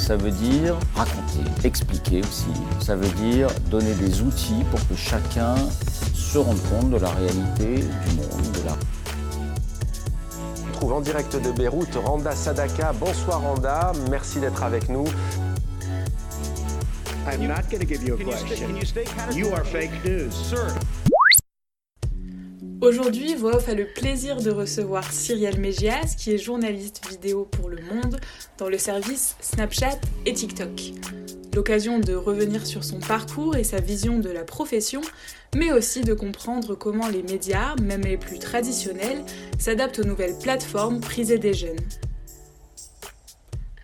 ça veut dire raconter, expliquer aussi. Ça veut dire donner des outils pour que chacun se rende compte de la réalité du monde, de la On trouve en direct de Beyrouth Randa Sadaka. Bonsoir Randa, merci d'être avec nous. I'm not going to give you a question. You are fake news. Aujourd'hui, Voix a le plaisir de recevoir Cyrielle Mégias, qui est journaliste vidéo pour Le Monde dans le service Snapchat et TikTok. L'occasion de revenir sur son parcours et sa vision de la profession, mais aussi de comprendre comment les médias, même les plus traditionnels, s'adaptent aux nouvelles plateformes prisées des jeunes.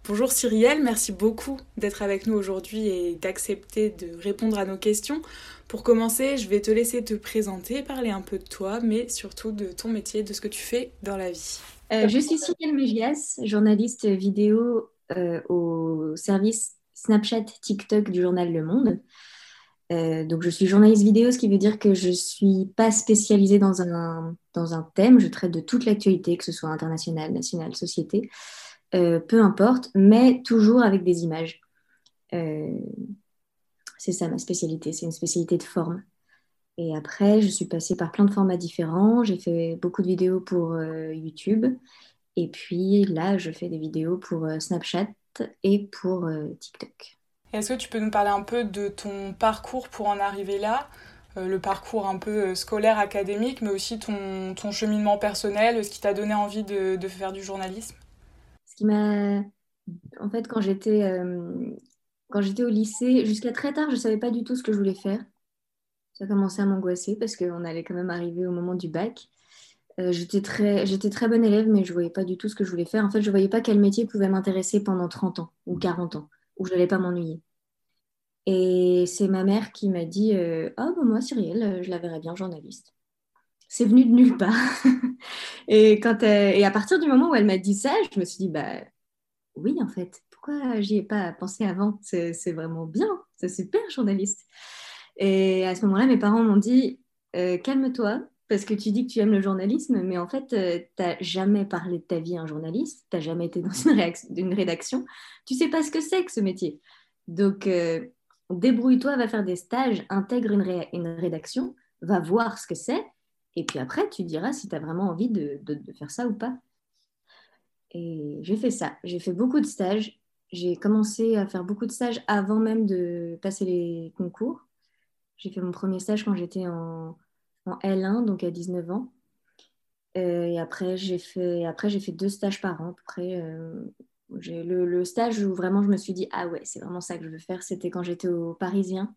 Bonjour Cyrielle, merci beaucoup d'être avec nous aujourd'hui et d'accepter de répondre à nos questions. Pour commencer, je vais te laisser te présenter, parler un peu de toi, mais surtout de ton métier, de ce que tu fais dans la vie. Euh, je suis Cyrielle Mégias, journaliste vidéo euh, au service Snapchat TikTok du journal Le Monde. Euh, donc je suis journaliste vidéo, ce qui veut dire que je ne suis pas spécialisée dans un, dans un thème. Je traite de toute l'actualité, que ce soit internationale, nationale, société, peu importe, mais toujours avec des images. C'est ça ma spécialité, c'est une spécialité de forme. Et après, je suis passée par plein de formats différents. J'ai fait beaucoup de vidéos pour euh, YouTube. Et puis là, je fais des vidéos pour euh, Snapchat et pour euh, TikTok. Est-ce que tu peux nous parler un peu de ton parcours pour en arriver là Le parcours un peu scolaire, académique, mais aussi ton, ton cheminement personnel, ce qui t'a donné envie de, de, faire du journalisme? Ce qui m'a... En fait, quand j'étais quand j'étais au lycée, jusqu'à très tard, je ne savais pas du tout ce que je voulais faire. Ça commençait à m'angoisser parce qu'on allait quand même arriver au moment du bac. Euh, j'étais très, très bonne élève, mais je ne voyais pas du tout ce que je voulais faire. En fait, je ne voyais pas quel métier pouvait m'intéresser pendant 30 ans ou 40 ans, où je n'allais pas m'ennuyer. Et c'est ma mère qui m'a dit euh, bah, moi, Cyrielle, euh, je la verrais bien journaliste. C'est venu de nulle part. et, quand et à partir du moment où elle m'a dit ça, je me suis dit Bah oui, en fait, j'y ai pas pensé avant? C'est vraiment bien, c'est super journaliste. Et à ce moment-là, mes parents m'ont dit euh, calme-toi, parce que tu dis que tu aimes le journalisme, mais en fait, euh, tu n'as jamais parlé de ta vie à un journaliste, tu n'as jamais été dans une, rédaction, tu sais pas ce que c'est que ce métier. Donc, euh, débrouille-toi, va faire des stages, intègre une, rédaction, va voir ce que c'est, et puis après, tu diras si tu as vraiment envie de faire ça ou pas. Et j'ai fait ça. J'ai fait beaucoup de stages j'ai commencé à faire beaucoup de stages avant même de passer les concours. J'ai fait mon premier stage quand j'étais en, L1, donc à 19 ans. Euh, et après, j'ai fait, fait deux stages par an. Après, euh, le, le, stage où vraiment je me suis dit, ah ouais, c'est vraiment ça que je veux faire, c'était quand j'étais au Parisien.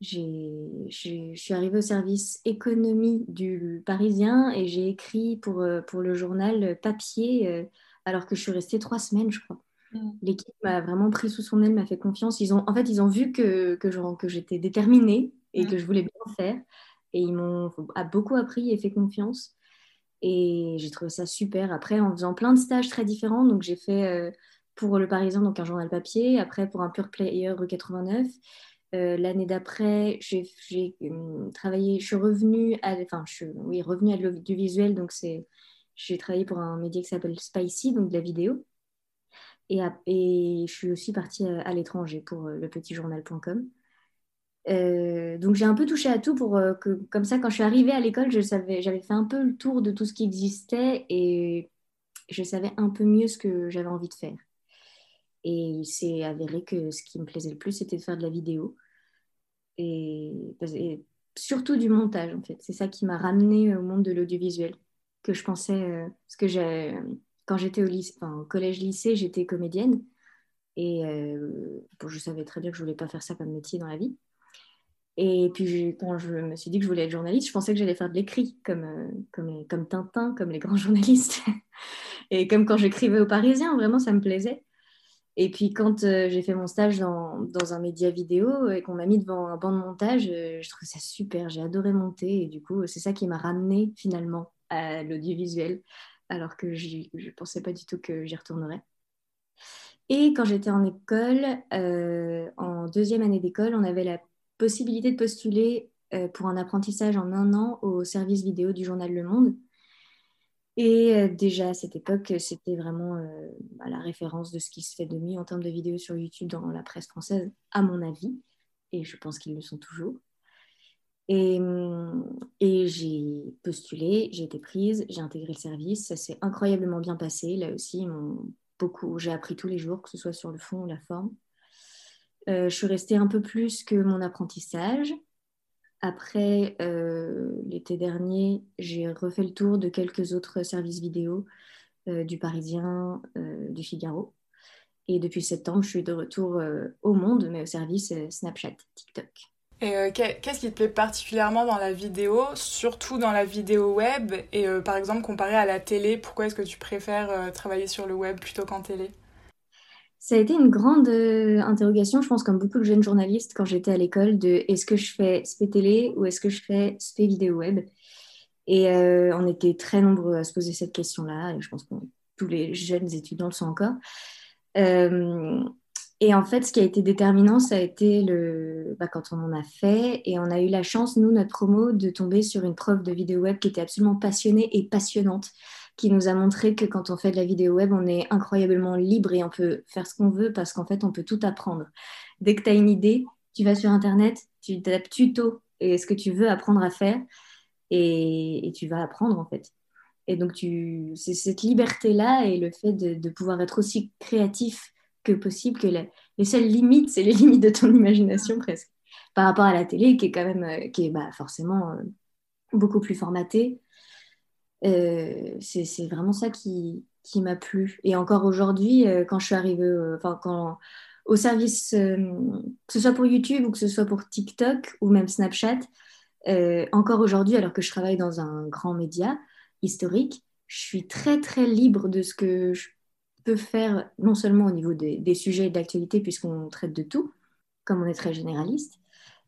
Je suis arrivée au service économie du Parisien et j'ai écrit pour, euh, pour le journal papier alors que je suis restée trois semaines, je crois. Mm. L'équipe m'a vraiment pris sous son aile, m'a fait confiance. Ils ont, en fait, ils ont vu que, que, que j'étais déterminée et que mm. je voulais bien faire. Et ils m'ont beaucoup appris et fait confiance. Et j'ai trouvé ça super. Après, en faisant plein de stages très différents, donc j'ai fait euh, pour Le Parisien, donc un journal papier. Après, pour un Pure Player 89. Euh, L'année d'après, j'ai hum, travaillé, je suis revenue à, enfin, je suis, oui, revenue à l'audiovisuel. Donc, j'ai travaillé pour un média qui s'appelle Spicy, donc de la vidéo. Et, je suis aussi partie à, l'étranger pour euh, le petitjournal.com. Euh, donc j'ai un peu touché à tout pour euh, que, comme ça, quand je suis arrivée à l'école, j'avais fait un peu le tour de tout ce qui existait et je savais un peu mieux ce que j'avais envie de faire. Et il s'est avéré que ce qui me plaisait le plus, c'était de faire de la vidéo. et, surtout du montage en fait. C'est ça qui m'a ramené au monde de l'audiovisuel que je pensais, parce que j'ai quand j'étais au, au collège-lycée, j'étais comédienne et je savais très bien que je voulais pas faire ça comme métier dans la vie. Et puis quand je me suis dit que je voulais être journaliste, je pensais que j'allais faire de l'écrit, comme, euh, comme, comme Tintin, comme les grands journalistes. et comme quand j'écrivais aux Parisiens, vraiment, ça me plaisait. Et puis quand euh, j'ai fait mon stage dans, dans, un média vidéo et qu'on m'a mis devant un banc de montage, euh, je trouvais ça super, j'ai adoré monter. Et du coup, c'est ça qui m'a ramené finalement à l'audiovisuel, alors que je ne pensais pas du tout que j'y retournerais. Et quand j'étais en école, en deuxième année d'école, on avait la possibilité de postuler euh, pour un apprentissage en un an au service vidéo du journal Le Monde. Et euh, déjà à cette époque, c'était vraiment euh, bah, la référence de ce qui se fait de mieux en termes de vidéos sur YouTube dans la presse française, à mon avis. Et je pense qu'ils le sont toujours. Et, et j'ai postulé, j'ai été prise, j'ai intégré le service. Ça s'est incroyablement bien passé. Là aussi, j'ai appris tous les jours, que ce soit sur le fond ou la forme. Euh, je suis restée un peu plus que mon apprentissage. Après, euh, l'été dernier, j'ai refait le tour de quelques autres services vidéo euh, du Parisien, du Figaro. Et depuis septembre, je suis de retour au monde, mais au service Snapchat, TikTok. Et qu'est-ce qui te plaît particulièrement dans la vidéo, surtout dans la vidéo web? Et par exemple, comparé à la télé, pourquoi est-ce que tu préfères travailler sur le web plutôt qu'en télé? Ça a été une grande euh, interrogation, je pense, comme beaucoup de jeunes journalistes quand j'étais à l'école, de est-ce que je fais SP télé ou est-ce que je fais SP vidéo web? Et euh, on était très nombreux à se poser cette question-là, et je pense que tous les jeunes étudiants le sont encore. Et en fait, ce qui a été déterminant, ça a été le, bah, quand on en a fait, et on a eu la chance, nous, notre promo, de tomber sur une prof de vidéo web qui était absolument passionnée et passionnante qui nous a montré que quand on fait de la vidéo web, on est incroyablement libre et on peut faire ce qu'on veut parce qu'en fait, on peut tout apprendre. Dès que tu as une idée, tu vas sur Internet, tu tapes tuto et ce que tu veux apprendre à faire et, tu vas apprendre en fait. Et donc, c'est cette liberté-là et le fait de, pouvoir être aussi créatif que possible, que les seules limites, c'est les limites de ton imagination presque. Par rapport à la télé, qui est quand même, euh, qui est bah, forcément euh, beaucoup plus formatée, euh, c'est vraiment ça qui, qui m'a plu. Et encore aujourd'hui, euh, quand je suis arrivée, enfin, quand au service, que ce soit pour YouTube ou que ce soit pour TikTok ou même Snapchat, encore aujourd'hui, alors que je travaille dans un grand média historique, je suis très très libre de ce que je peux faire, non seulement au niveau des, sujets d'actualité, puisqu'on traite de tout, comme on est très généraliste,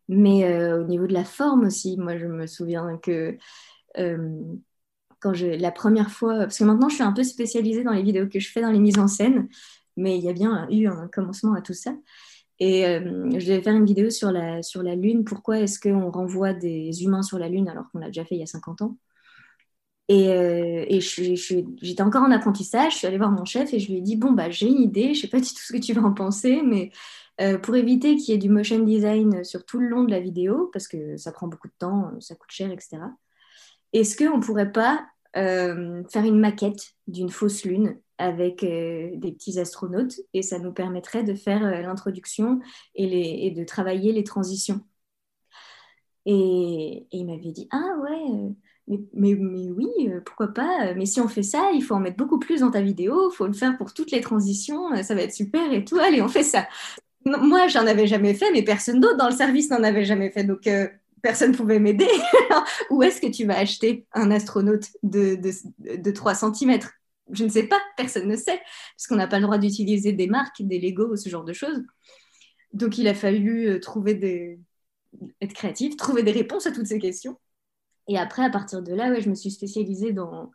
mais au niveau de la forme aussi. Moi, je me souviens que quand je, la première fois, parce que maintenant je suis un peu spécialisée dans les vidéos que je fais dans les mises en scène, mais il y a bien eu un commencement à tout ça. Et euh, je devais faire une vidéo sur la, sur la Lune. Pourquoi est-ce qu'on renvoie des humains sur la Lune alors qu'on l'a déjà fait il y a 50 ans? Et, euh, j'étais encore en apprentissage. Je suis allée voir mon chef et je lui ai dit Bon, bah, j'ai une idée, je ne sais pas du tout ce que tu vas en penser, mais euh, pour éviter qu'il y ait du motion design sur tout le long de la vidéo, parce que ça prend beaucoup de temps, ça coûte cher, etc. Est-ce qu'on ne pourrait pas euh, faire une maquette d'une fausse lune avec des petits astronautes et ça nous permettrait de faire l'introduction et, de travailler les transitions? Et, il m'avait dit Ah ouais, mais, oui, pourquoi pas Mais si on fait ça, il faut en mettre beaucoup plus dans ta vidéo, il faut le faire pour toutes les transitions, ça va être super et tout. Allez, on fait ça. moi, j'en avais jamais fait, mais personne d'autre dans le service n'en avait jamais fait. Donc, personne ne pouvait m'aider. Où est-ce que tu vas acheter un astronaute de, de, 3 cm Je ne sais pas, personne ne sait, parce qu'on n'a pas le droit d'utiliser des marques, des Lego, ce genre de choses. Donc il a fallu euh, trouver des... être créatif, trouver des réponses à toutes ces questions. Et après, à partir de là, ouais, je me suis spécialisée dans,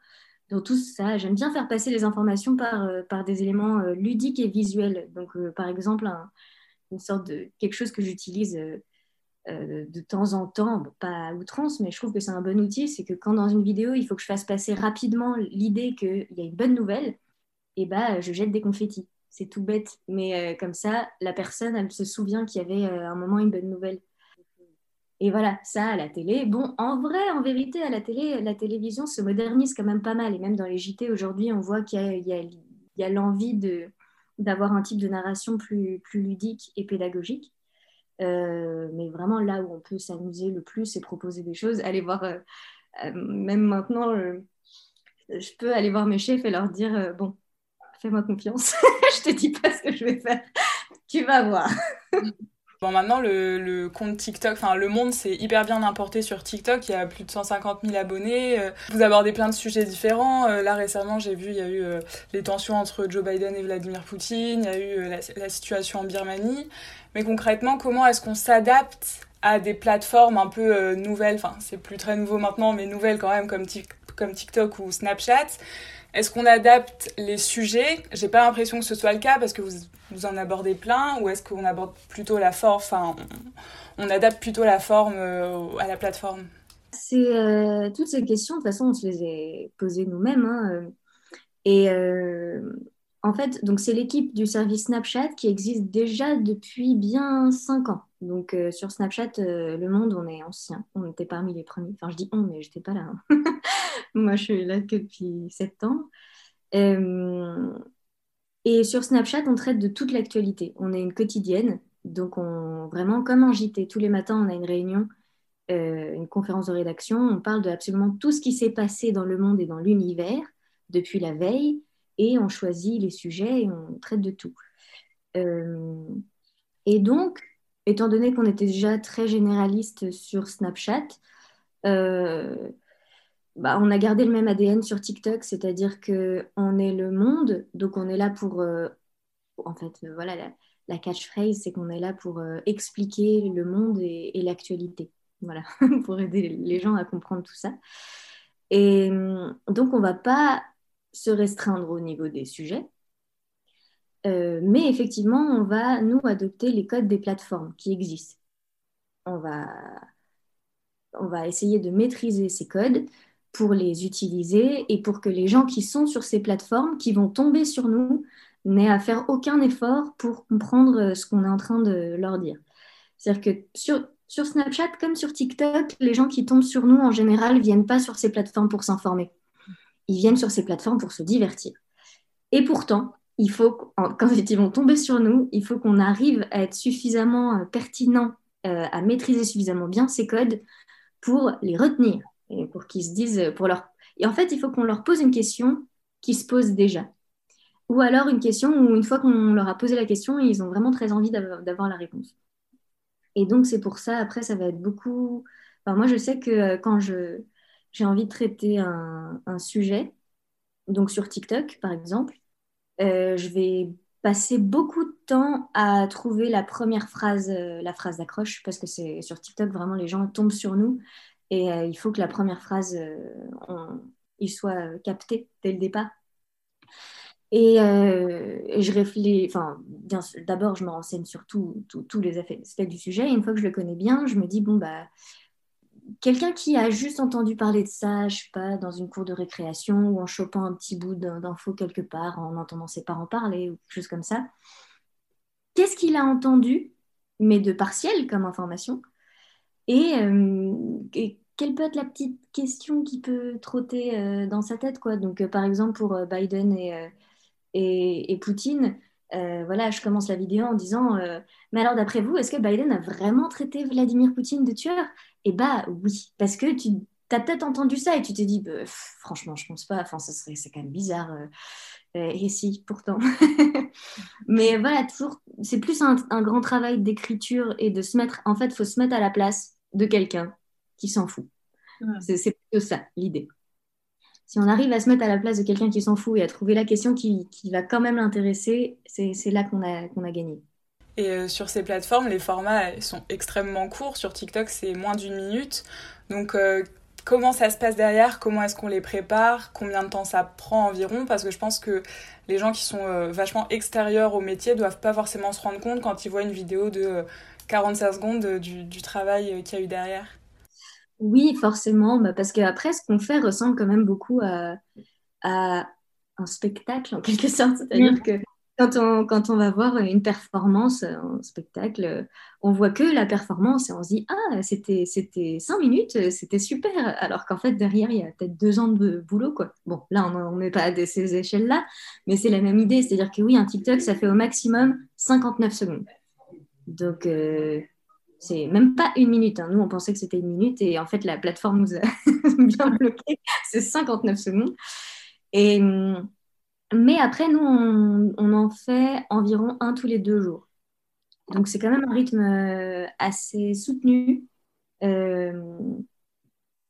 tout ça. J'aime bien faire passer les informations par, euh, des éléments euh, ludiques et visuels. Donc, par exemple, une sorte de quelque chose que j'utilise euh, de temps en temps, pas à outrance, mais je trouve que c'est un bon outil, c'est que quand dans une vidéo, il faut que je fasse passer rapidement l'idée qu'il y a une bonne nouvelle, et bah, je jette des confettis. C'est tout bête, mais euh, comme ça, la personne, se souvient qu'il y avait euh, un moment une bonne nouvelle. Et voilà, ça à la télé. Bon, en vrai, en vérité, à la télé, la télévision se modernise quand même pas mal. Et même dans les JT aujourd'hui, on voit qu'il y a, l'envie d'avoir un type de narration plus, ludique et pédagogique. mais vraiment là où on peut s'amuser le plus et proposer des choses, aller voir, même maintenant, je peux aller voir mes chefs et leur dire, bon, fais-moi confiance, je te dis pas ce que je vais faire, tu vas voir. Bon, maintenant, le, compte TikTok, enfin, le monde s'est hyper bien importé sur TikTok. Il y a plus de 150 000 abonnés. Euh, vous abordez plein de sujets différents. Euh, là, récemment, j'ai vu, il y a eu euh, les tensions entre Joe Biden et Vladimir Poutine. Il y a eu la, situation en Birmanie. Mais concrètement, comment est-ce qu'on s'adapte à des plateformes un peu nouvelles? Enfin, c'est plus très nouveau maintenant, mais nouvelles quand même, comme TikTok ou Snapchat. Est-ce qu'on adapte les sujets? J'ai pas l'impression que ce soit le cas parce que vous, vous en abordez plein, ou est-ce qu'on aborde plutôt la forme, enfin, on, adapte plutôt la forme euh, à la plateforme C'est euh, toutes ces questions, de toute façon, on se les a posées nous-mêmes. Hein, euh, et en fait, donc c'est l'équipe du service Snapchat qui existe déjà depuis bien 5 ans. Donc sur Snapchat, le monde, on est ancien. On était parmi les premiers. Enfin, je dis on, mais j'étais pas là. Hein. Moi, je suis là que depuis septembre. Et sur Snapchat, on traite de toute l'actualité. On est une quotidienne, donc on, vraiment comme en JT, tous les matins, on a une réunion, euh, une conférence de rédaction. On parle de absolument tout ce qui s'est passé dans le monde et dans l'univers depuis la veille, et on choisit les sujets et on traite de tout. Euh, et donc, étant donné qu'on était déjà très généraliste sur Snapchat, euh, bah, on a gardé le même ADN sur TikTok, c'est-à-dire qu'on est le monde, donc on est là pour, euh, en fait, euh, voilà, la, catchphrase, c'est qu'on est là pour euh, expliquer le monde et, l'actualité, voilà, pour aider les gens à comprendre tout ça. Et donc on va pas se restreindre au niveau des sujets, mais effectivement, on va, nous, adopter les codes des plateformes qui existent. On va, on va essayer de maîtriser ces codes pour les utiliser et pour que les gens qui sont sur ces plateformes, qui vont tomber sur nous, n'aient à faire aucun effort pour comprendre euh, ce qu'on est en train de leur dire. C'est-à-dire que sur, Snapchat comme sur TikTok, les gens qui tombent sur nous en général viennent pas sur ces plateformes pour s'informer. Ils viennent sur ces plateformes pour se divertir. Et pourtant, il faut, quand ils vont tomber sur nous, il faut qu'on arrive à être suffisamment euh, pertinent, euh, à maîtriser suffisamment bien ces codes pour les retenir et pour qu'ils se disent, pour leur... Et en fait, il faut qu'on leur pose une question qui se pose déjà. Ou alors une question où une fois qu'on leur a posé la question, ils ont vraiment très envie d'avoir la réponse. Et donc c'est pour ça, après, ça va être beaucoup... Moi, je sais que euh, quand je, j'ai envie de traiter un, sujet, donc sur TikTok, par exemple, euh, je vais passer beaucoup de temps à trouver la première phrase, euh, la phrase d'accroche, parce que c'est sur TikTok, vraiment, les gens tombent sur nous et euh, il faut que la première phrase, euh, soit capté dès le départ. Et, euh, je réfléchis, enfin, d'abord, je me renseigne sur tous les aspects du sujet. Et une fois que je le connais bien, je me dis, bon, bah, quelqu'un qui a juste entendu parler de ça, je sais pas, dans une cour de récréation ou en chopant un petit bout d'info quelque part, en entendant ses parents parler ou quelque chose comme ça, qu'est-ce qu'il a entendu, mais de partiel comme information euh, et, quelle peut être la petite question qui peut trotter euh, dans sa tête quoi? Donc, euh, par exemple, pour Biden et, et, Poutine, voilà, je commence la vidéo en disant Mais alors, d'après vous, est-ce que Biden a vraiment traité Vladimir Poutine de tueur? Eh bah oui, parce que tu as peut-être entendu ça et tu t'es dit bah, Franchement, je pense pas, enfin, c'est quand même bizarre. et si, pourtant. Mais voilà, toujours, c'est plus un, un, grand travail d'écriture et de se mettre, en fait, il faut se mettre à la place de quelqu'un qui s'en fout. C'est plutôt ça l'idée. Si on arrive à se mettre à la place de quelqu'un qui s'en fout et à trouver la question qui, va quand même l'intéresser, c'est là qu'on a, qu'on a gagné. Et euh, sur ces plateformes, les formats sont extrêmement courts. Sur TikTok, c'est moins d'une minute. Donc, euh, comment ça se passe derrière? Comment est-ce qu'on les prépare? Combien de temps ça prend environ? Parce que je pense que les gens qui sont euh, vachement extérieurs au métier doivent pas forcément se rendre compte quand ils voient une vidéo de 45 secondes du, du travail qu'il y a eu derrière Oui, forcément, bah, parce qu'après, ce qu'on fait ressemble quand même beaucoup à, à un spectacle, en quelque sorte. C'est-à-dire mm. que quand on, quand on va voir une performance, un spectacle, on voit que la performance et on se dit Ah, c'était, c'était cinq minutes, c'était super. Alors qu'en fait, derrière, il y a peut-être deux ans de boulot. Quoi. Bon, là, on n'est pas à ces échelles-là, mais c'est la même idée. C'est-à-dire que oui, un TikTok, ça fait au maximum 59 secondes. Donc, euh, C'est même pas une minute. Hein. Nous, on pensait que c'était une minute et en fait, la plateforme nous a bien bloqué. C'est 59 secondes. Et, mais après, nous, on, on, en fait environ un tous les deux jours. Donc, c'est quand même un rythme euh, assez soutenu. Euh,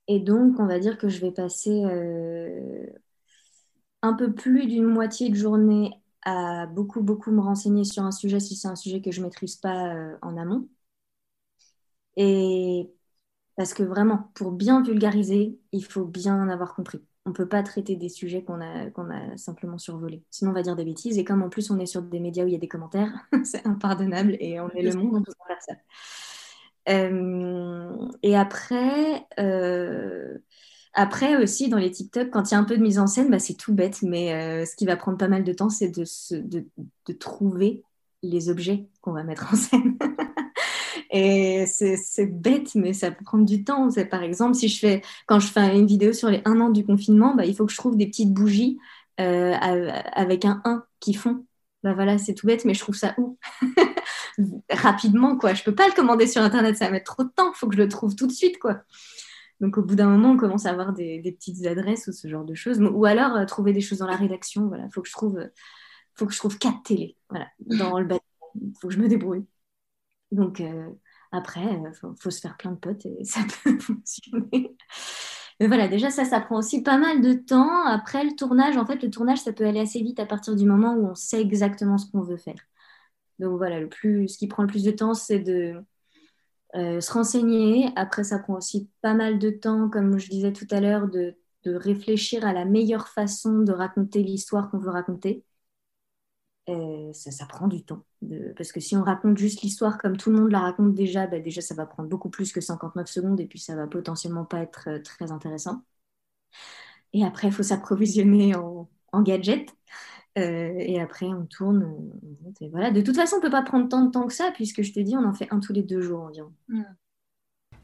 et donc, on va dire que je vais passer euh, un peu plus d'une moitié de journée à beaucoup, beaucoup me renseigner sur un sujet si c'est un sujet que je ne maîtrise pas en amont. Et parce que vraiment, pour bien vulgariser, il faut bien en avoir compris. On ne peut pas traiter des sujets qu'on a, qu'on a simplement survolés. Sinon, on va dire des bêtises. Et comme en plus, on est sur des médias où il y a des commentaires, c'est impardonnable et on est le monde, on peut faire ça. Euh, et après, euh, après aussi, dans les TikTok, quand il y a un peu de mise en scène, bah, c'est tout bête. Mais euh, ce qui va prendre pas mal de temps, c'est de, de, de trouver les objets qu'on va mettre en scène. Et c'est bête, mais ça peut prendre du temps. Par exemple, si je fais, quand je fais une vidéo sur les un an du confinement, bah, il faut que je trouve des petites bougies euh, avec un 1 qui font. Bah voilà, c'est tout bête, mais je trouve ça où? Rapidement, quoi. Je peux pas le commander sur Internet, ça va mettre trop de temps. Il faut que je le trouve tout de suite, quoi. Donc au bout d'un moment, on commence à avoir des, petites adresses ou ce genre de choses. Ou alors euh, trouver des choses dans la rédaction. Voilà, faut que je trouve, faut que je trouve quatre télés. Voilà, dans le bâtiment. Faut que je me débrouille. Donc euh, après, euh, faut, se faire plein de potes et ça peut fonctionner. Mais voilà, déjà ça, ça prend aussi pas mal de temps. Après le tournage, en fait, le tournage, ça peut aller assez vite à partir du moment où on sait exactement ce qu'on veut faire. Donc voilà, le plus, ce qui prend le plus de temps, c'est de euh, se renseigner. Après, ça prend aussi pas mal de temps, comme je disais tout à l'heure, de, de réfléchir à la meilleure façon de raconter l'histoire qu'on veut raconter. Euh, ça, prend du temps. parce que si on raconte juste l'histoire comme tout le monde la raconte déjà, bah, déjà ça va prendre beaucoup plus que 59 secondes et puis ça va potentiellement pas être euh, très intéressant. Et après, il faut s'approvisionner en, en gadgets. Euh, et après, on tourne. et voilà. De toute façon, on ne peut pas prendre tant de temps que ça, puisque je te dis, on en fait un tous les deux jours environ. Hmm.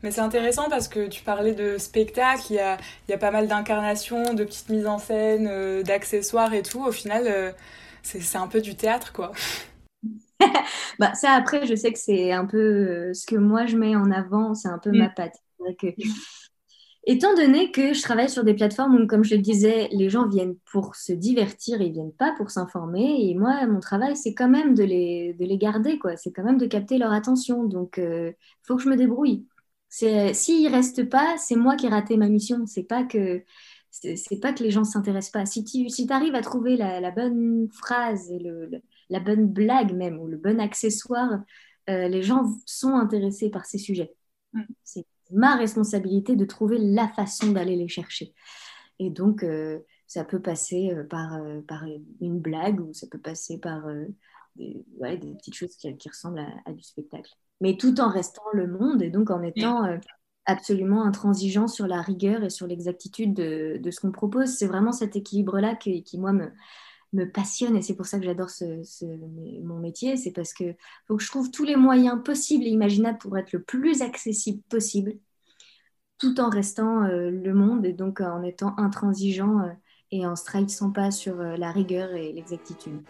Mais c'est intéressant parce que tu parlais de spectacle, il y a, il y a pas mal d'incarnations, de petites mises en scène, d'accessoires et tout. Au final, c'est un peu du théâtre, quoi. bah, ça, après, je sais que c'est un peu euh, ce que moi je mets en avant, c'est un peu ma mm. patte. Que, étant donné que je travaille sur des plateformes où, comme je le disais, les gens viennent pour se divertir, ils viennent pas pour s'informer. Et moi, mon travail, c'est quand même de les, de les garder, quoi. C'est quand même de capter leur attention. Donc, il euh, faut que je me débrouille. S'ils restent pas, c'est moi qui ai raté ma mission. C'est pas que c'est pas que les gens s'intéressent pas. Si tu si arrives à trouver la, bonne phrase et le, la bonne blague même, ou le bon accessoire, euh, les gens sont intéressés par ces sujets. Mm. C'est ma responsabilité de trouver la façon d'aller les chercher. Et donc, euh, ça peut passer euh, par, par une blague ou ça peut passer par des, des, petites choses qui, qui ressemblent à, du spectacle. Mais tout en restant le monde et donc en étant absolument intransigeant sur la rigueur et sur l'exactitude de, de, ce qu'on propose. C'est vraiment cet équilibre-là qui, qui, moi, me, me passionne et c'est pour ça que j'adore ce, mon métier. C'est parce que faut que je trouve tous les moyens possibles et imaginables pour être le plus accessible possible, tout en restant euh, le monde et donc en étant intransigeant euh, et en ne trahissant pas sur euh, la rigueur et l'exactitude.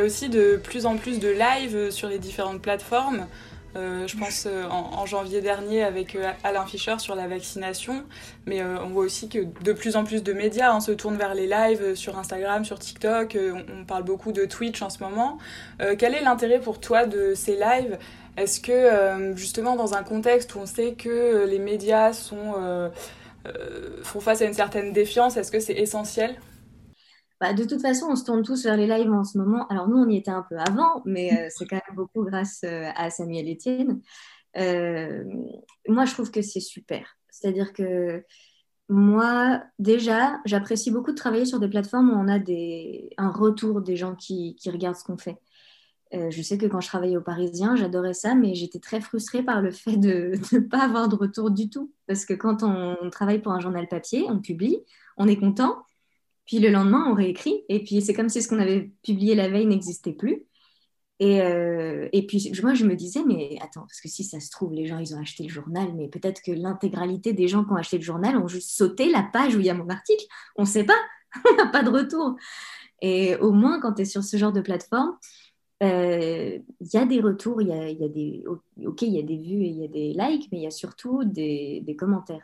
Y a aussi de plus en plus de live sur les différentes plateformes. Euh, je pense euh, en, janvier dernier avec euh, Alain Fischer sur la vaccination, mais on voit aussi que de plus en plus de médias hein, se tournent vers les lives sur Instagram, sur TikTok. On, parle beaucoup de Twitch en ce moment. quel est l'intérêt pour toi de ces lives? Est-ce que justement dans un contexte où on sait que les médias font face à une certaine défiance, est-ce que c'est essentiel? Bah, de toute façon, on se tourne tous vers les lives en ce moment. Alors nous, on y était un peu avant, mais euh, c'est quand même beaucoup grâce euh, à Samuel Etienne. Euh, moi, je trouve que c'est super. C'est-à-dire que moi, déjà, j'apprécie beaucoup de travailler sur des plateformes où on a des, un retour des gens qui, qui regardent ce qu'on fait. je sais que quand je travaillais au Parisien, j'adorais ça, mais j'étais très frustrée par le fait de ne pas avoir de retour du tout. Parce que quand on travaille pour un journal papier, on publie, on est content, puis le lendemain, on réécrit. Et puis c'est comme si ce qu'on avait publié la veille n'existait plus. Et, euh, et, puis moi, je me disais, mais attends, parce que si ça se trouve, les gens, ils ont acheté le journal, mais peut-être que l'intégralité des gens qui ont acheté le journal ont juste sauté la page où il y a mon article. On ne sait pas, on n'a pas de retour. Et au moins, quand tu es sur ce genre de plateforme, euh, il y a des retours, il y a, y a, des, ok, il y a des vues et il y a des likes, mais il y a surtout des, des, commentaires.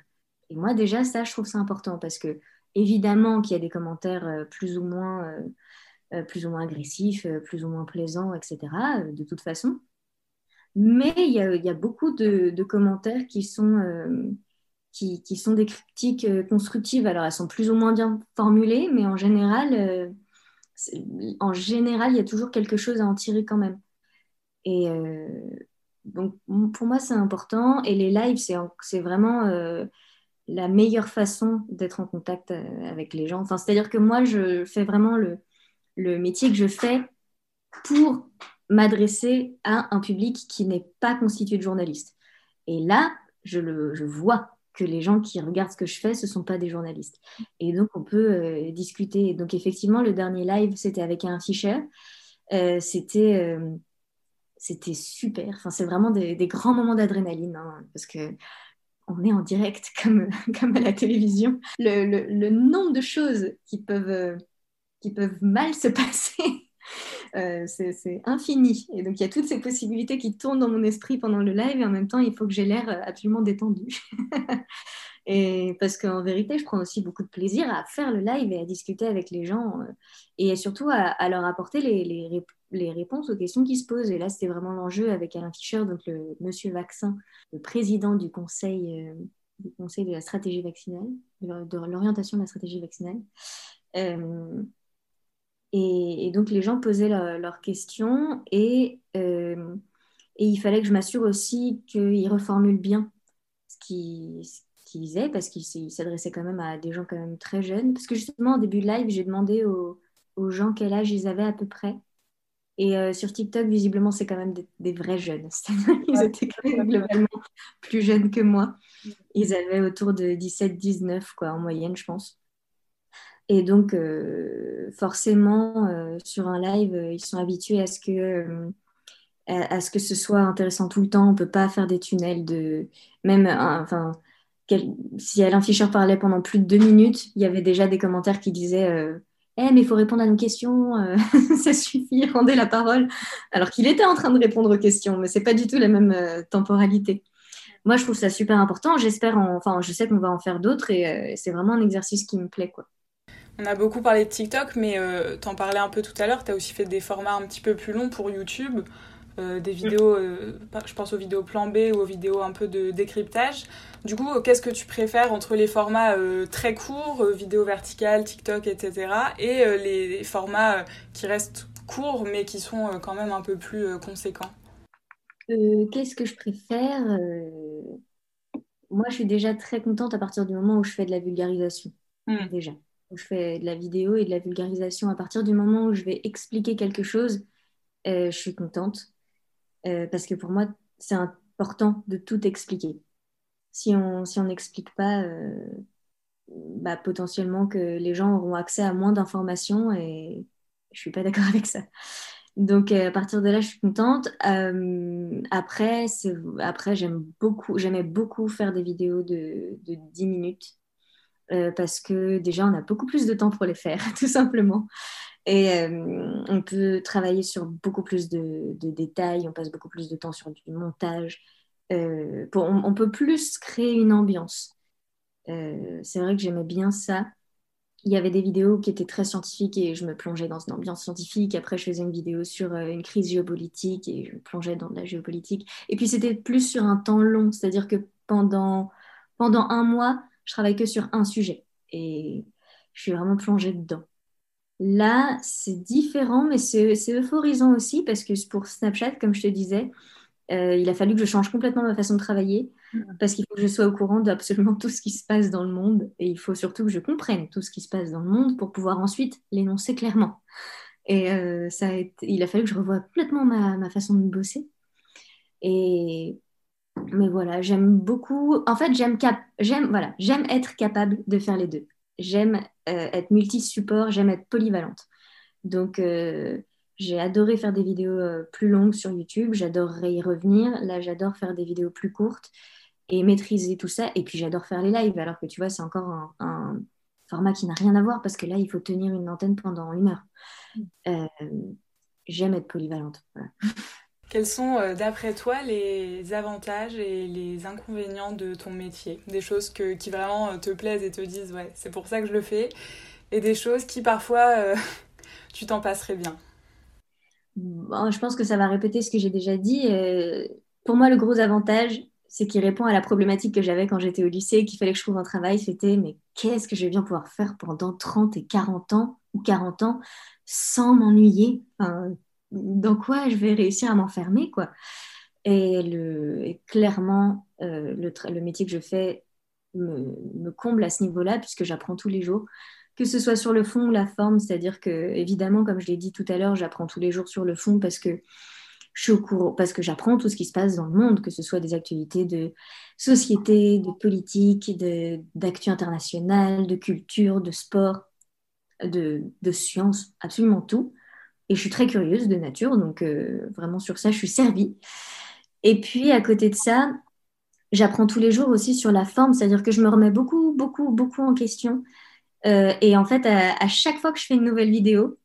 Et moi, déjà, ça, je trouve ça important parce que, évidemment, qu'il y a des commentaires euh, plus ou moins, euh, plus ou moins agressifs, plus ou moins plaisants, etc., de toute façon. Mais il y a, beaucoup de, commentaires qui sont, qui, qui, sont des critiques constructives. Alors, elles sont plus ou moins bien formulées, mais en général, en général, il y a toujours quelque chose à en tirer quand même. Et euh, donc, pour moi, c'est important. Et les lives, c'est vraiment euh, la meilleure façon d'être en contact euh, avec les gens. Enfin, C'est-à-dire que moi, je fais vraiment le, le métier que je fais pour m'adresser à un public qui n'est pas constitué de journalistes. Et là, je le je vois que les gens qui regardent ce que je fais, ce ne sont pas des journalistes. Et donc, on peut euh, discuter. Donc, effectivement, le dernier live, c'était avec un Fischer. Euh, c'était, c'était super. Enfin, c'est vraiment des, grands moments d'adrénaline, hein, parce que on est en direct comme, comme à la télévision. Le, le nombre de choses qui peuvent, qui peuvent mal se passer euh, c'est infini. Et donc, il y a toutes ces possibilités qui tournent dans mon esprit pendant le live et en même temps, il faut que j'ai l'air euh, absolument détendu. et parce qu'en vérité, je prends aussi beaucoup de plaisir à faire le live et à discuter avec les gens euh, et surtout à, leur apporter les, les, réponses aux questions qui se posent. Et là, c'était vraiment l'enjeu avec Alain Fischer, donc le monsieur vaccin, le président du conseil, du conseil de la stratégie vaccinale, de l'orientation de la stratégie vaccinale. Et, donc, les gens posaient leurs questions et, euh, et, il fallait que je m'assure aussi qu'ils reformulent bien ce qu'ils disaient parce qu'ils s'adressaient quand même à des gens quand même très jeunes. Parce que justement, au début de live, j'ai demandé aux, gens quel âge ils avaient à peu près. Et euh, sur TikTok, visiblement, c'est quand même des, vrais jeunes. Ils étaient quand même globalement plus jeunes que moi. Ils avaient autour de 17-19, quoi, en moyenne, je pense. Et donc, euh, forcément, euh, sur un live, ils sont habitués à ce que, à, ce que ce soit intéressant tout le temps. On ne peut pas faire des tunnels de. Même, enfin, si Alain Fischer parlait pendant plus de deux minutes, il y avait déjà des commentaires qui disaient Eh, mais il faut répondre à nos questions, ça suffit, rendez la parole. Alors qu'il était en train de répondre aux questions, mais ce n'est pas du tout la même temporalité. Moi, je trouve ça super important. J'espère, enfin, je sais qu'on va en faire d'autres et c'est vraiment un exercice qui me plaît, quoi. On a beaucoup parlé de TikTok, mais euh, t'en parlais un peu tout à l'heure, t'as aussi fait des formats un petit peu plus longs pour YouTube, euh, des vidéos, euh, je pense aux vidéos plan B ou aux vidéos un peu de décryptage. Du coup, qu'est-ce que tu préfères entre les formats très courts, vidéos verticales, TikTok, etc., et les, formats qui restent courts, mais qui sont quand même un peu plus conséquents? Qu'est-ce que je préfère Moi, je suis déjà très contente à partir du moment où je fais de la vulgarisation, hmm. déjà je fais de la vidéo et de la vulgarisation, à partir du moment où je vais expliquer quelque chose, euh, je suis contente. Euh, parce que pour moi, c'est important de tout expliquer. Si on si n'explique pas, euh, bah, potentiellement que les gens auront accès à moins d'informations et je ne suis pas d'accord avec ça. Donc à partir de là, je suis contente. après, après j'aime beaucoup, j'aimais beaucoup faire des vidéos de, de 10 minutes euh, parce que déjà, on a beaucoup plus de temps pour les faire, tout simplement. Et euh, on peut travailler sur beaucoup plus de, détails, on passe beaucoup plus de temps sur du montage. Euh, on, peut plus créer une ambiance. c'est vrai que j'aimais bien ça. Il y avait des vidéos qui étaient très scientifiques et je me plongeais dans une ambiance scientifique. Après, je faisais une vidéo sur une crise géopolitique et je me plongeais dans de la géopolitique. Et puis, c'était plus sur un temps long, c'est-à-dire que pendant, pendant un mois, je travaille que sur un sujet et je suis vraiment plongée dedans. Là, c'est différent, mais c'est euphorisant aussi parce que pour Snapchat, comme je te disais, euh, il a fallu que je change complètement ma façon de travailler parce qu'il faut que je sois au courant d'absolument tout ce qui se passe dans le monde et il faut surtout que je comprenne tout ce qui se passe dans le monde pour pouvoir ensuite l'énoncer clairement. Et euh, ça a il a fallu que je revoie complètement ma, ma façon de bosser. Et mais voilà, j'aime beaucoup. En fait, j'aime cap... j'aime voilà, j'aime être capable de faire les deux. J'aime euh, être multi-support, j'aime être polyvalente. Donc, euh, J'ai adoré faire des vidéos plus longues sur YouTube, j'adorerais y revenir. Là, j'adore faire des vidéos plus courtes et maîtriser tout ça. Et puis, j'adore faire les lives, alors que tu vois, c'est encore un, format qui n'a rien à voir parce que là, il faut tenir une antenne pendant une heure. Mm. J'aime être polyvalente. Quels sont, euh, d'après toi, les avantages et les inconvénients de ton métier? Des choses que, qui vraiment euh, te plaisent et te disent, ouais, c'est pour ça que je le fais, et des choses qui parfois, euh, tu t'en passerais bien bon, Je pense que ça va répéter ce que j'ai déjà dit. pour moi, le gros avantage, c'est qu'il répond à la problématique que j'avais quand j'étais au lycée, qu'il fallait que je trouve un travail. C'était, mais qu'est-ce que je vais bien pouvoir faire pendant 30 et 40 ans, ou 40 ans, sans m'ennuyer? Dans quoi je vais réussir à m'enfermer, quoi. Et, clairement, euh, le, métier que je fais me, comble à ce niveau-là, puisque j'apprends tous les jours, que ce soit sur le fond ou la forme, c'est-à-dire que, évidemment, comme je l'ai dit tout à l'heure, j'apprends tous les jours sur le fond parce que je parce que j'apprends tout ce qui se passe dans le monde, que ce soit des actualités de société, de politique, d'actu internationale, de culture, de sport, de, de science, absolument tout. Et je suis très curieuse de nature, donc euh, vraiment sur ça, je suis servie. Et puis à côté de ça, j'apprends tous les jours aussi sur la forme, c'est-à-dire que je me remets beaucoup, beaucoup, beaucoup en question. Euh, et en fait, à, chaque fois que je fais une nouvelle vidéo,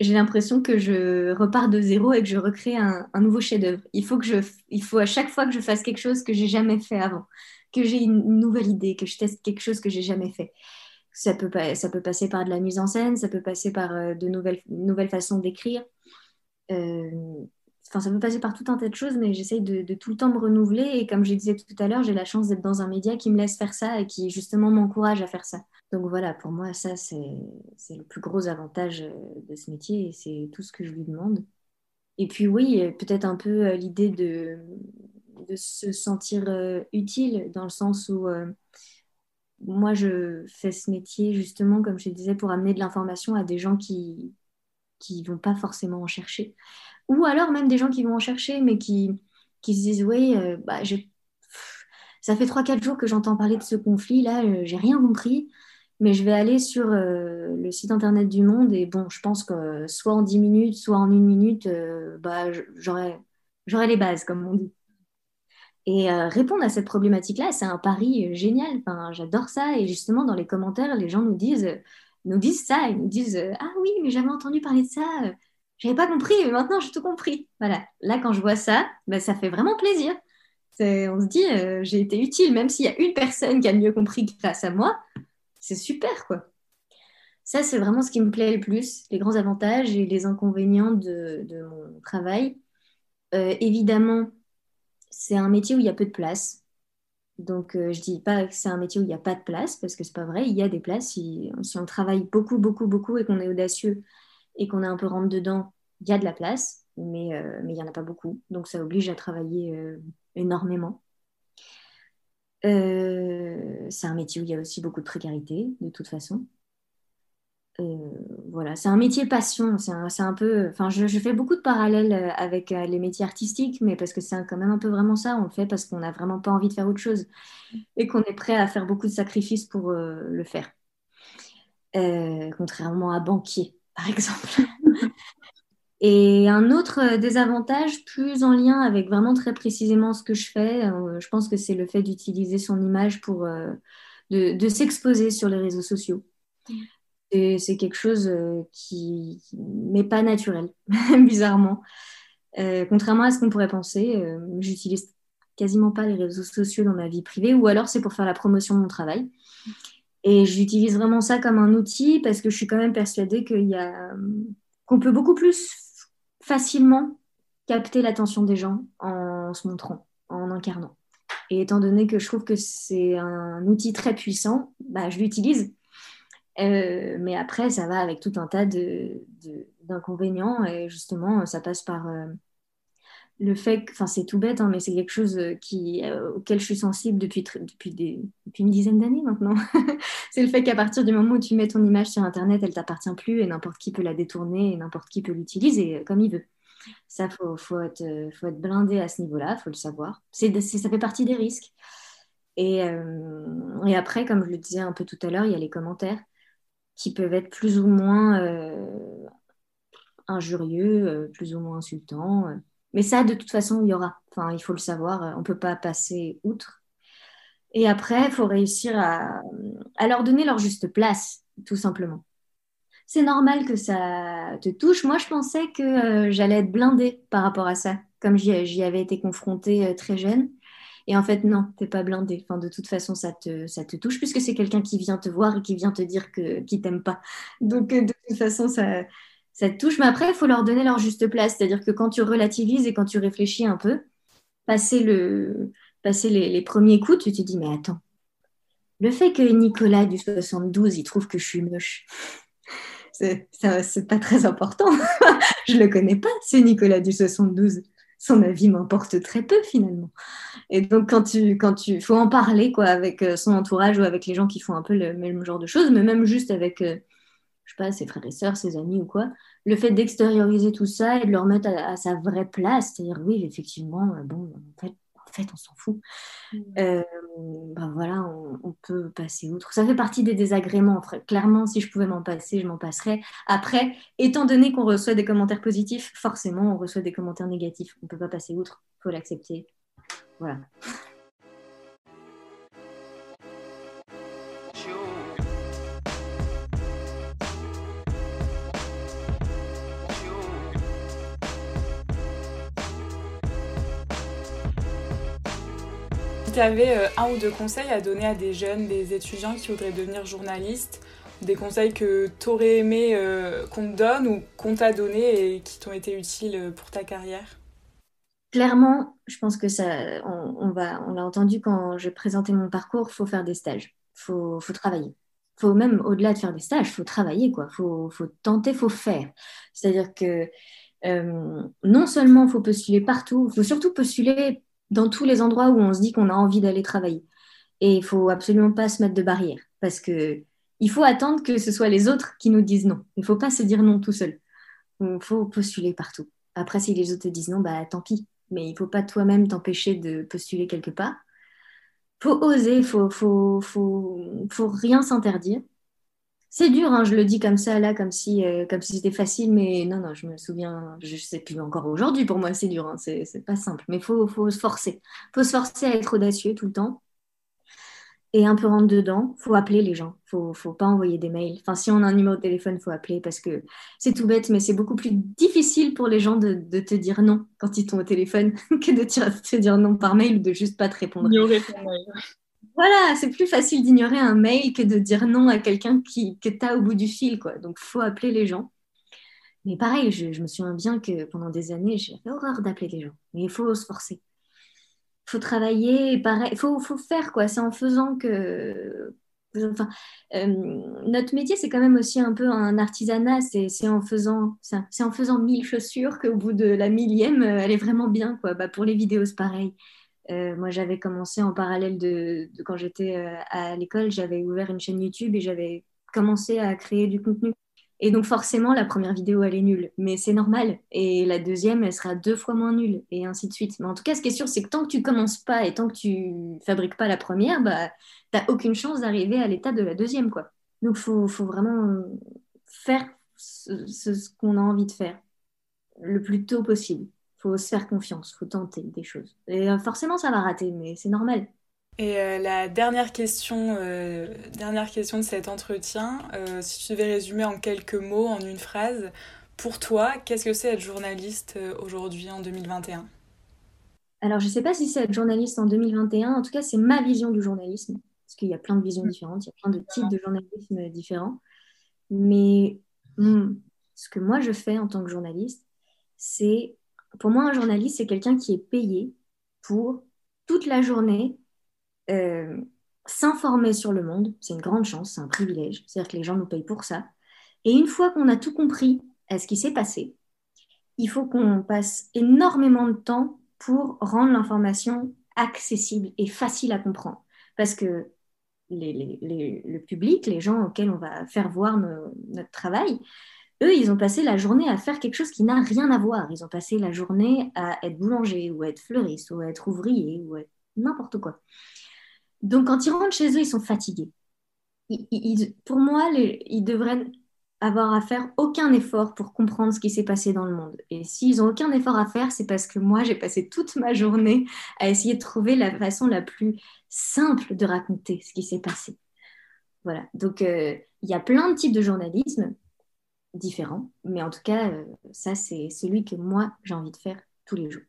j'ai l'impression que je repars de zéro et que je recrée un, nouveau chef-d'œuvre. Il faut il faut à chaque fois que je fasse quelque chose que j'ai jamais fait avant, que j'ai une, une nouvelle idée, que je teste quelque chose que j'ai jamais fait ça peut, ça peut passer par de la mise en scène, ça peut passer par euh, de nouvelles, nouvelles façons d'écrire. Euh, enfin, ça peut passer par tout un tas de choses, mais j'essaye de, tout le temps me renouveler. Et comme je disais tout à l'heure, j'ai la chance d'être dans un média qui me laisse faire ça et qui justement m'encourage à faire ça. Donc voilà, pour moi, ça, c'est le plus gros avantage euh, de ce métier et c'est tout ce que je lui demande. Et puis oui, peut-être un peu l'idée de, de, se sentir utile dans le sens où moi, je fais ce métier justement, comme je disais, pour amener de l'information à des gens qui qui vont pas forcément en chercher. Ou alors même des gens qui vont en chercher, mais qui, qui se disent, oui, euh, bah, ça fait 3-4 jours que j'entends parler de ce conflit, là, euh, j'ai rien compris, mais je vais aller sur euh, le site internet du Monde, et bon, je pense que soit en 10 minutes, soit en une minute, bah, j'aurai les bases, comme on dit. Et euh, répondre à cette problématique-là, c'est un pari euh, génial. Enfin, j'adore ça. Et justement, dans les commentaires, les gens nous disent, nous disent ça. Ils nous disent Ah oui, mais j'avais entendu parler de ça. J'avais pas compris, mais maintenant j'ai tout compris. Voilà. Là, quand je vois ça, ben, ça fait vraiment plaisir. On se dit euh, J'ai été utile, même s'il y a une personne qui a mieux compris grâce à moi. C'est super, quoi. Ça, c'est vraiment ce qui me plaît le plus, les grands avantages et les inconvénients de mon travail. évidemment, c'est un métier où il y a peu de place. Donc, euh, je dis pas que c'est un métier où il n'y a pas de place, parce que c'est pas vrai, il y a des places. Si, on travaille beaucoup, beaucoup, beaucoup et qu'on est audacieux et qu'on est un peu rentre dedans, il y a de la place, mais, euh, il n'y en a pas beaucoup. Donc, ça oblige à travailler euh, énormément. c'est un métier où il y a aussi beaucoup de précarité, de toute façon. Euh, voilà, c'est un métier passion. C'est un, peu. Je, fais beaucoup de parallèles euh, avec euh, les métiers artistiques, mais parce que c'est quand même un peu vraiment ça. On le fait parce qu'on n'a vraiment pas envie de faire autre chose et qu'on est prêt à faire beaucoup de sacrifices pour le faire. contrairement à banquier, par exemple. Et un autre désavantage, plus en lien avec vraiment très précisément ce que je fais, je pense que c'est le fait d'utiliser son image pour de s'exposer sur les réseaux sociaux c'est quelque chose euh, qui n'est pas naturel, bizarrement. Euh, contrairement à ce qu'on pourrait penser, euh, j'utilise quasiment pas les réseaux sociaux dans ma vie privée, ou alors c'est pour faire la promotion de mon travail. Et j'utilise vraiment ça comme un outil parce que je suis quand même persuadée qu'on peut beaucoup plus facilement capter l'attention des gens en se montrant, en incarnant. Et étant donné que je trouve que c'est un outil très puissant, bah, je l'utilise euh, mais après, ça va avec tout un tas d'inconvénients. et justement, ça passe par euh, le fait que, enfin, c'est tout bête, hein, mais c'est quelque chose euh, qui, auquel je suis sensible depuis, depuis, une dizaine d'années maintenant. c'est le fait qu'à partir du moment où tu mets ton image sur Internet, elle t'appartient plus et n'importe qui peut la détourner et n'importe qui peut l'utiliser comme il veut. Ça, il faut, faut, être, faut être blindé à ce niveau-là, il faut le savoir. C'est, ça fait partie des risques. Et, et, après, comme je le disais un peu tout à l'heure, il y a les commentaires qui peuvent être plus ou moins euh, injurieux, plus ou moins insultants. Mais ça, de toute façon, il y aura. Enfin, il faut le savoir, on ne peut pas passer outre. Et après, il faut réussir à, leur donner leur juste place, tout simplement. C'est normal que ça te touche. Moi, je pensais que j'allais être blindée par rapport à ça, comme j'y avais été confrontée très jeune. Et en fait, non, t'es pas blindé. Enfin, de toute façon, ça te, ça te touche puisque c'est quelqu'un qui vient te voir et qui vient te dire que qui t'aime pas. Donc, euh, de toute façon, ça, ça te touche. Mais après, il faut leur donner leur juste place. C'est-à-dire que quand tu relativises et quand tu réfléchis un peu, passer, le, passer les, les premiers coups, tu te dis, mais attends, le fait que Nicolas du 72, il trouve que je suis moche, c'est pas très important. je le connais pas, c'est Nicolas du 72 son avis m'importe très peu finalement. Et donc quand tu quand faut en parler quoi avec euh, son entourage ou avec les gens qui font un peu le même genre de choses, mais même juste avec euh, je sais pas ses frères et sœurs, ses amis ou quoi, le fait d'extérioriser tout ça et de le remettre à, sa vraie place, c'est-à-dire oui effectivement euh, bon en fait fait, on s'en fout. Mm. ben voilà, on, peut passer outre. Ça fait partie des désagréments. Clairement, si je pouvais m'en passer, je m'en passerais. Après, étant donné qu'on reçoit des commentaires positifs, forcément, on reçoit des commentaires négatifs. On ne peut pas passer outre. Il faut l'accepter. Voilà. Tu avais euh, un ou deux conseils à donner à des jeunes, des étudiants qui voudraient devenir journalistes, des conseils que tu aurais aimé euh, qu'on te donne ou qu'on t'a donné et qui t'ont été utiles euh, pour ta carrière? Clairement, je pense que ça, on, l'a entendu quand j'ai présenté mon parcours, il faut faire des stages, il faut, faut travailler. Faut même au-delà de faire des stages, faut travailler quoi, faut, faut tenter, faut faire. C'est-à-dire que non seulement faut postuler partout, faut surtout postuler dans tous les endroits où on se dit qu'on a envie d'aller travailler. Et il faut absolument pas se mettre de barrière parce que il faut attendre que ce soit les autres qui nous disent non. Il faut pas se dire non tout seul. Il faut postuler partout. Après, si les autres te disent non, bah tant pis. Mais il faut pas toi-même t'empêcher de postuler quelque part. Faut oser, faut, faut, faut, faut rien s'interdire. C'est dur, hein, je le dis comme ça, là, comme si, euh, comme si c'était facile, mais non, non, je me souviens, je sais plus encore aujourd'hui, pour moi, c'est dur, hein, c'est, pas simple, mais il faut, faut se forcer. Il faut se forcer à être audacieux tout le temps et un peu rentre dedans. faut appeler les gens, faut, faut pas envoyer des mails. Enfin, si on a un numéro de téléphone, faut appeler parce que c'est tout bête, mais c'est beaucoup plus difficile pour les gens de, te dire non quand ils t'ont au téléphone que de te, dire non par mail ou de juste pas te répondre. Voilà, c'est plus facile d'ignorer un mail que de dire non à quelqu'un qui, que tu as au bout du fil. Quoi. Donc, faut appeler les gens. Mais pareil, je, me souviens bien que pendant des années, j'ai horreur d'appeler les gens. Mais il faut se forcer. Il faut travailler, pareil, il faut, faut, faire. quoi. C'est en faisant que... Enfin, euh, notre métier, c'est quand même aussi un peu un artisanat. C'est en faisant, c'est en faisant mille chaussures qu'au bout de la millième, elle est vraiment bien. Quoi. Bah, pour les vidéos, c'est pareil. Euh, moi, j'avais commencé en parallèle de, quand j'étais euh, à l'école, j'avais ouvert une chaîne YouTube et j'avais commencé à créer du contenu. Et donc forcément, la première vidéo, elle est nulle, mais c'est normal. Et la deuxième, elle sera deux fois moins nulle, et ainsi de suite. Mais en tout cas, ce qui est sûr, c'est que tant que tu commences pas et tant que tu fabriques pas la première, bah, tu n'as aucune chance d'arriver à l'état de la deuxième. Quoi. Donc, il faut, vraiment faire ce qu'on a envie de faire le plus tôt possible faut se faire confiance, faut tenter des choses. Et euh, forcément, ça va rater, mais c'est normal. Et euh, la dernière question, euh, dernière question de cet entretien, si tu devais résumer en quelques mots, en une phrase, pour toi, qu'est-ce que c'est être journaliste aujourd'hui en 2021 Alors, je ne sais pas si c'est être journaliste en 2021, en tout cas, c'est ma vision du journalisme, parce qu'il y a plein de visions différentes, il y a plein de types de journalisme différents. Mais hmm, ce que moi je fais en tant que journaliste, c'est pour moi, un journaliste, c'est quelqu'un qui est payé pour toute la journée euh, s'informer sur le monde. C'est une grande chance, c'est un privilège. C'est-à-dire que les gens nous payent pour ça. Et une fois qu'on a tout compris à ce qui s'est passé, il faut qu'on passe énormément de temps pour rendre l'information accessible et facile à comprendre. Parce que le public, les gens auxquels on va faire voir notre travail, eux, ils ont passé la journée à faire quelque chose qui n'a rien à voir. Ils ont passé la journée à être boulanger ou être fleuriste ou être ouvrier ou être n'importe quoi. Donc, quand ils rentrent chez eux, ils sont fatigués. pour moi, ils devraient avoir à faire aucun effort pour comprendre ce qui s'est passé dans le monde. Et s'ils n'ont aucun effort à faire, c'est parce que moi, j'ai passé toute ma journée à essayer de trouver la façon la plus simple de raconter ce qui s'est passé. Voilà, donc euh, il y a plein de types de journalisme différents, mais en tout cas, euh, ça, c'est celui que moi, j'ai envie de faire tous les jours.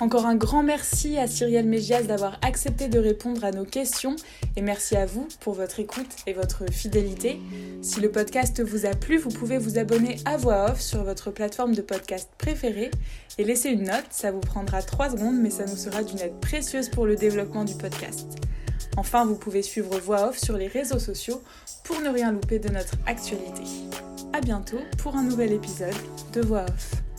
Encore un grand merci à Cyrielle Mégias d'avoir accepté de répondre à nos questions et merci à vous pour votre écoute et votre fidélité. Si le podcast vous a plu, vous pouvez vous abonner à Voix Off sur votre plateforme de podcast préférée et laisser une note. Ça vous prendra 3 secondes, mais ça nous sera d'une aide précieuse pour le développement du podcast. Enfin, vous pouvez suivre Voix Off sur les réseaux sociaux pour ne rien louper de notre actualité. A bientôt pour un nouvel épisode de Voix Off.